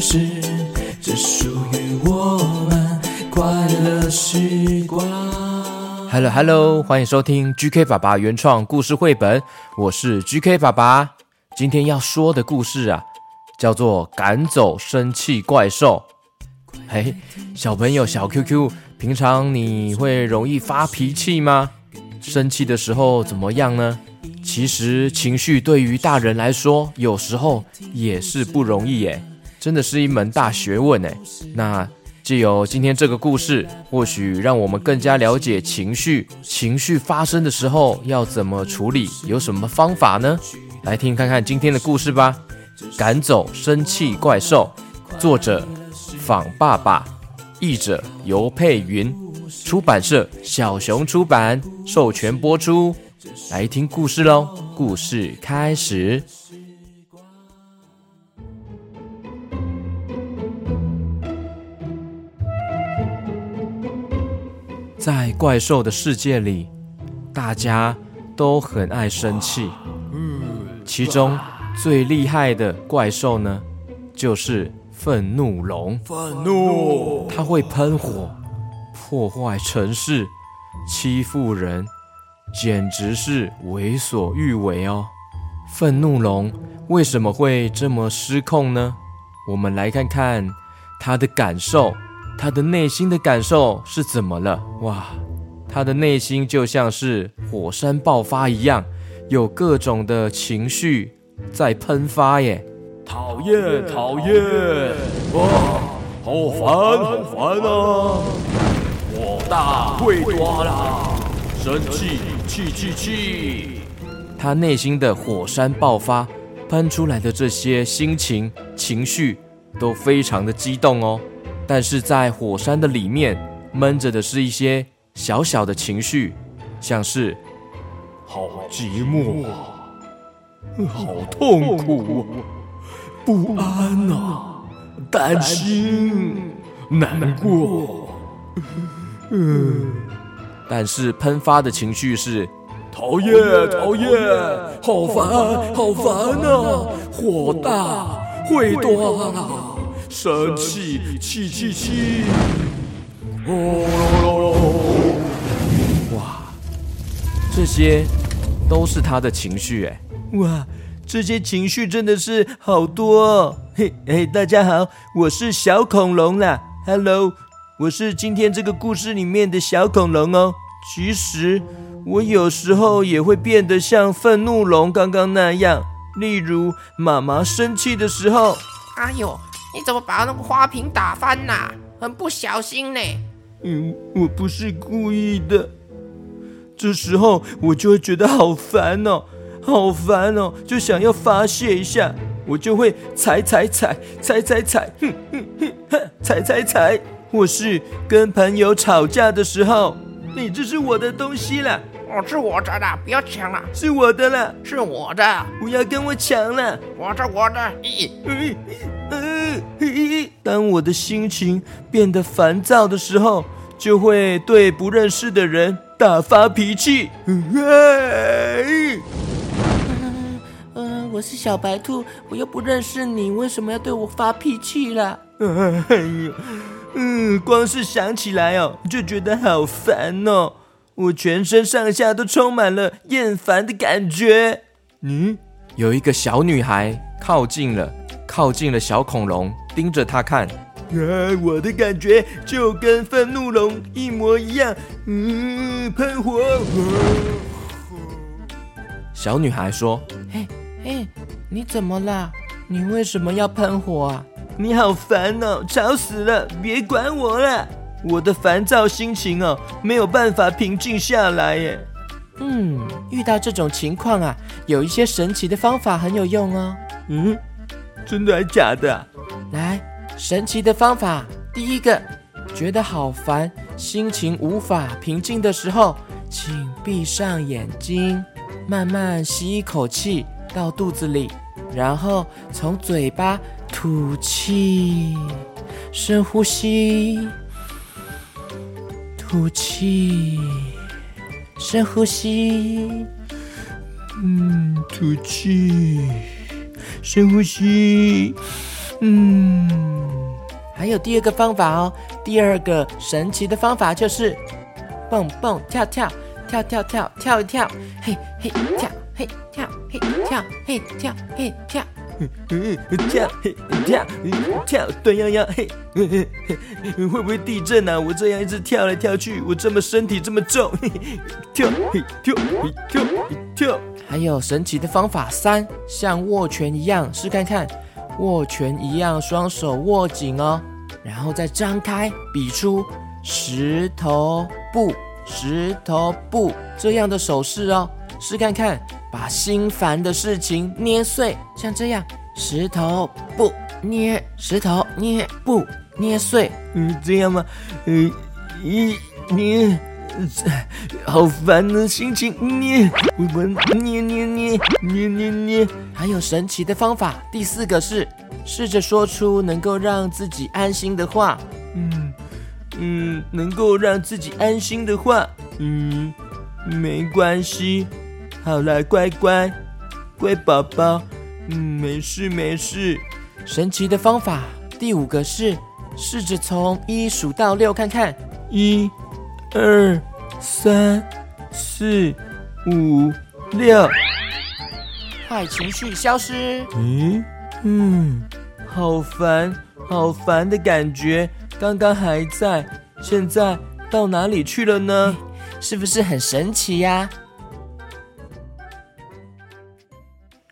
事，这属于我们快乐时光。Hello Hello，欢迎收听 GK 爸爸原创故事绘本，我是 GK 爸爸。今天要说的故事啊。叫做赶走生气怪兽。嘿，小朋友，小 QQ，平常你会容易发脾气吗？生气的时候怎么样呢？其实情绪对于大人来说，有时候也是不容易耶，真的是一门大学问哎。那借由今天这个故事，或许让我们更加了解情绪，情绪发生的时候要怎么处理，有什么方法呢？来听看看今天的故事吧。赶走生气怪兽，作者仿爸爸，译者游珮芸，出版社小熊出版，授权播出。来听故事喽！故事开始。在怪兽的世界里，大家都很爱生气，其中。最厉害的怪兽呢，就是愤怒龙。愤怒，它会喷火，破坏城市，欺负人，简直是为所欲为哦。愤怒龙为什么会这么失控呢？我们来看看它的感受，它的内心的感受是怎么了？哇，他的内心就像是火山爆发一样，有各种的情绪。在喷发耶！讨厌，讨厌！哇，好烦，好烦啊！火大会多啦！生气，气气气！他内心的火山爆发，喷出来的这些心情、情绪都非常的激动哦。但是在火山的里面闷着的是一些小小的情绪，像是好寂寞啊。好痛苦，不安啊，担心，难过。嗯，但是喷发的情绪是讨厌，讨厌，好烦，好烦啊！火大，会多啊！生气，气气气！哦，哇，这些都是他的情绪哎。哇，这些情绪真的是好多哦！嘿，嘿，大家好，我是小恐龙啦。Hello，我是今天这个故事里面的小恐龙哦。其实我有时候也会变得像愤怒龙刚刚那样，例如妈妈生气的时候。哎呦，你怎么把那个花瓶打翻呐？很不小心呢。嗯，我不是故意的。这时候我就会觉得好烦哦。好烦哦，就想要发泄一下，我就会踩踩踩踩踩踩，哼哼哼，哼，踩踩踩。或是跟朋友吵架的时候，你这是我的东西啦，哦，是我的啦，不要抢了，是我的啦，是我的，不要跟我抢了，我的我的。咦，嗯嗯嗯，当我的心情变得烦躁的时候，就会对不认识的人大发脾气。我是小白兔，我又不认识你，为什么要对我发脾气啦？哎呦，嗯，光是想起来哦，就觉得好烦哦，我全身上下都充满了厌烦的感觉。嗯，有一个小女孩靠近了，靠近了小恐龙，盯着它看。啊，我的感觉就跟愤怒龙一模一样，嗯，喷火。小女孩说：“嘿。”哎，你怎么啦？你为什么要喷火啊？你好烦哦，吵死了！别管我了，我的烦躁心情哦，没有办法平静下来耶。嗯，遇到这种情况啊，有一些神奇的方法很有用哦。嗯，真的还假的啊？来，神奇的方法，第一个，觉得好烦，心情无法平静的时候，请闭上眼睛，慢慢吸一口气到肚子里，然后从嘴巴吐气，深呼吸，吐气。深呼吸，嗯，吐气，深呼吸，嗯。还有第二个方法哦，第二个神奇的方法就是蹦蹦跳跳，跳跳跳跳一跳，嘿嘿跳，嘿跳嘿跳嘿跳嘿跳。嘿跳跳，短腰腰嘿，会不会地震啊？我这样一直跳来跳去，我这么身体这么重，跳嘿跳嘿跳嘿跳。还有神奇的方法三，像握拳一样，试看看，握拳一样，双手握紧哦，然后再张开，比出石头布石头布这样的手势哦，试看看。把心烦的事情捏碎，像这样，石头布捏，石头捏布捏碎，嗯，这样吗？嗯，一捏，好烦的心情捏，我们捏捏捏捏捏捏。还有神奇的方法，第四个是试着说出能够让自己安心的话，嗯嗯，能够让自己安心的话，嗯，没关系。好了，乖乖，乖宝宝，嗯，没事没事。神奇的方法，第五个是试着从一数到六看看，一、二、三、四、五、六，坏情绪消失。嗯嗯，好烦，好烦的感觉，刚刚还在，现在到哪里去了呢？是不是很神奇呀？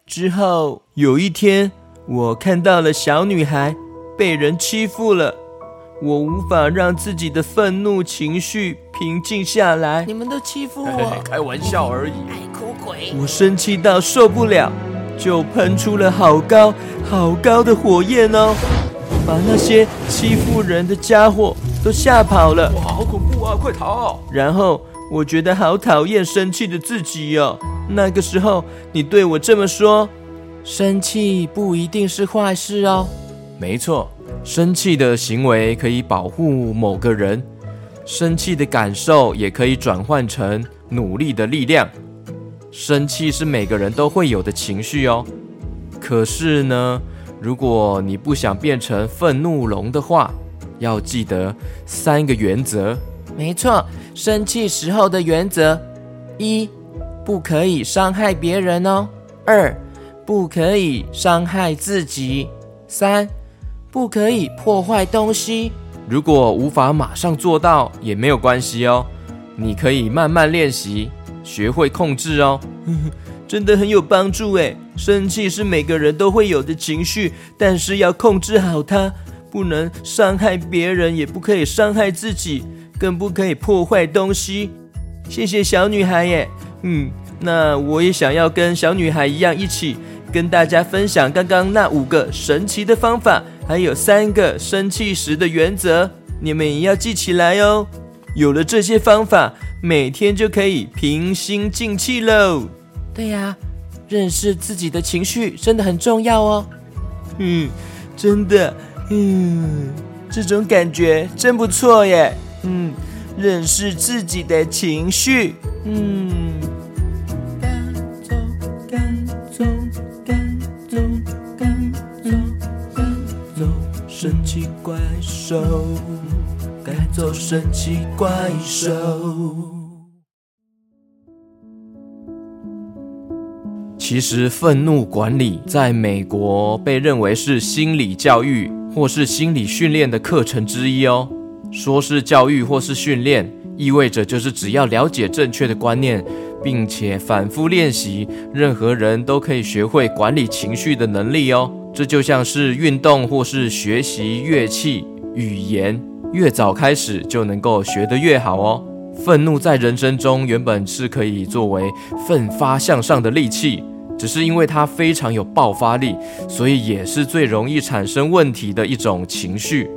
之后有一天，我看到了小女孩被人欺负了，我无法让自己的愤怒情绪平静下来。你们都欺负我，嘿嘿，开玩笑而已。爱哭鬼！我生气到受不了，就喷出了好高好高的火焰哦，把那些欺负人的家伙都吓跑了。哇，好恐怖啊！快逃！然后我觉得好讨厌生气的自己哦。那个时候，你对我这么说，生气不一定是坏事哦。没错，生气的行为可以保护某个人，生气的感受也可以转换成努力的力量。生气是每个人都会有的情绪哦。可是呢，如果你不想变成愤怒龙的话，要记得三个原则。没错，生气时候的原则一。不可以伤害别人哦。二，不可以伤害自己。三，不可以破坏东西。如果无法马上做到，也没有关系哦。你可以慢慢练习，学会控制哦。真的很有帮助诶。生气是每个人都会有的情绪，但是要控制好它，不能伤害别人，也不可以伤害自己，更不可以破坏东西。谢谢小女孩耶。嗯，那我也想要跟小女孩一样，一起跟大家分享刚刚那五个神奇的方法，还有三个生气时的原则，你们也要记起来哦。有了这些方法，每天就可以平心静气喽。对呀，认识自己的情绪真的很重要哦。嗯，真的，嗯，这种感觉真不错耶。嗯，认识自己的情绪，嗯走。神奇怪兽，该走神奇怪兽。其实，愤怒管理在美国被认为是心理教育或是心理训练的课程之一哦。说是教育或是训练，意味着就是只要了解正确的观念，并且反复练习，任何人都可以学会管理情绪的能力哦。这就像是运动或是学习乐器、语言，越早开始就能够学得越好哦。愤怒在人生中原本是可以作为奋发向上的利器，只是因为它非常有爆发力，所以也是最容易产生问题的一种情绪。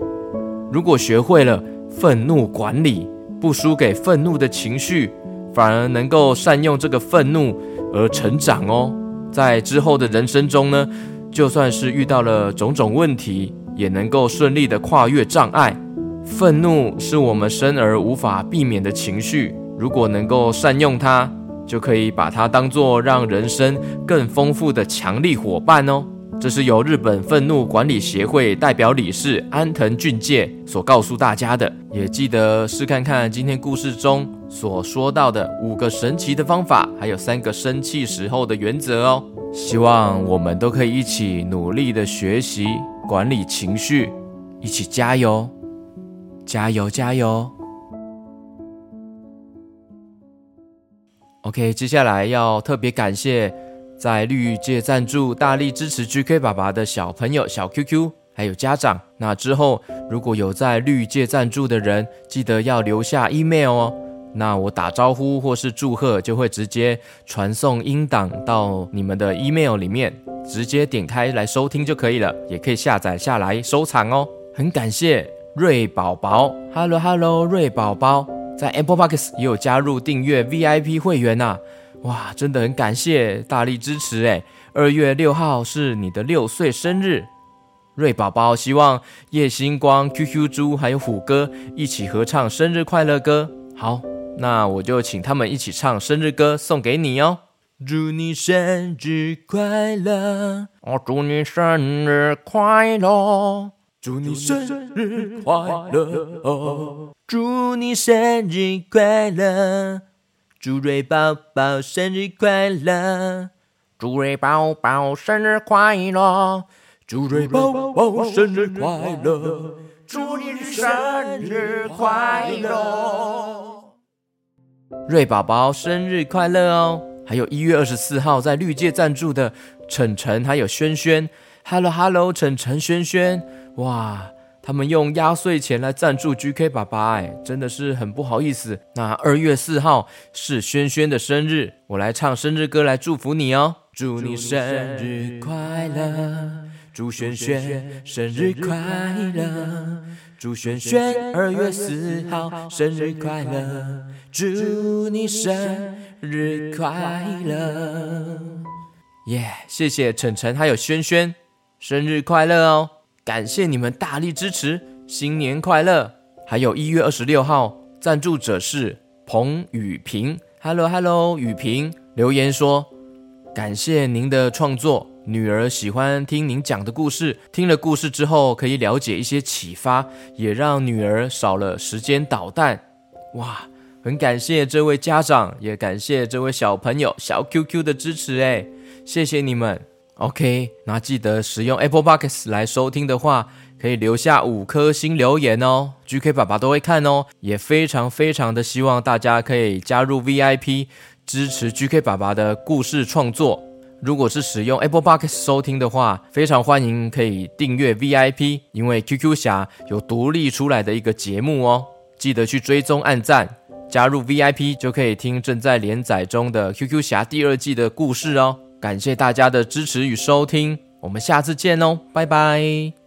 如果学会了愤怒管理，不输给愤怒的情绪，反而能够善用这个愤怒而成长哦。在之后的人生中呢，就算是遇到了种种问题，也能够顺利的跨越障碍。愤怒是我们生而无法避免的情绪，如果能够善用它，就可以把它当作让人生更丰富的强力伙伴哦。这是由日本愤怒管理协会代表理事安藤俊介所告诉大家的。也记得试看看今天故事中所说到的五个神奇的方法，还有三个生气时候的原则哦。希望我们都可以一起努力的学习管理情绪，一起加油，加油，加油！OK，接下来要特别感谢。在绿界赞助、大力支持 GK 爸爸的小朋友、小 QQ，还有家长。那之后如果有在绿界赞助的人，记得要留下 email 哦。那我打招呼或是祝贺，就会直接传送音档到你们的 email 里面，直接点开来收听就可以了。也可以下载下来收藏哦。很感谢瑞宝宝，Hello Hello，瑞宝宝在 Apple Podcast 也有加入订阅 VIP 会员呐、啊。哇，真的很感谢大力支持诶！二月六号是你的六岁生日，瑞宝宝希望叶星光、QQ 猪还有虎哥一起合唱生日快乐歌。好，那我就请他们一起唱生日歌送给你哦。祝你生日快乐！哦，祝你生日快乐！祝你生日快乐！哦，祝你生日快乐！祝瑞宝宝生日快乐！祝瑞宝宝生日快乐！祝瑞宝宝生日快乐！祝你生日快乐！瑞宝宝生日快乐哦！还有一月二十四号在绿界赞助的晨晨还有轩轩，Hello Hello，晨晨轩轩，哇！他们用压岁钱来赞助 GK 爸爸，哎，真的是很不好意思。那二月四号是轩轩的生日，我来唱生日歌来祝福你哦。祝你生日快乐，祝轩轩生日快乐，祝轩轩二月四号生日快乐，祝你生日快乐。耶，谢谢晨晨还有轩轩，生日快乐哦。感谢你们大力支持，新年快乐！还有一月二十六号，赞助者是彭雨平，Hello Hello，雨平留言说，感谢您的创作，女儿喜欢听您讲的故事，听了故事之后可以了解一些启发，也让女儿少了时间捣蛋。哇，很感谢这位家长，也感谢这位小朋友小 QQ 的支持，哎，谢谢你们。OK，那记得使用 Apple Podcast 来收听的话，可以留下五颗星留言哦，GK 爸爸都会看哦。也非常非常的希望大家可以加入 VIP，支持 GK 爸爸的故事创作。如果是使用 Apple Podcast 收听的话，非常欢迎可以订阅 VIP，因为 QQ 侠有独立出来的一个节目哦。记得去追踪按赞，加入 VIP 就可以听正在连载中的 QQ 侠第二季的故事哦。感谢大家的支持与收听，我们下次见哦，拜拜。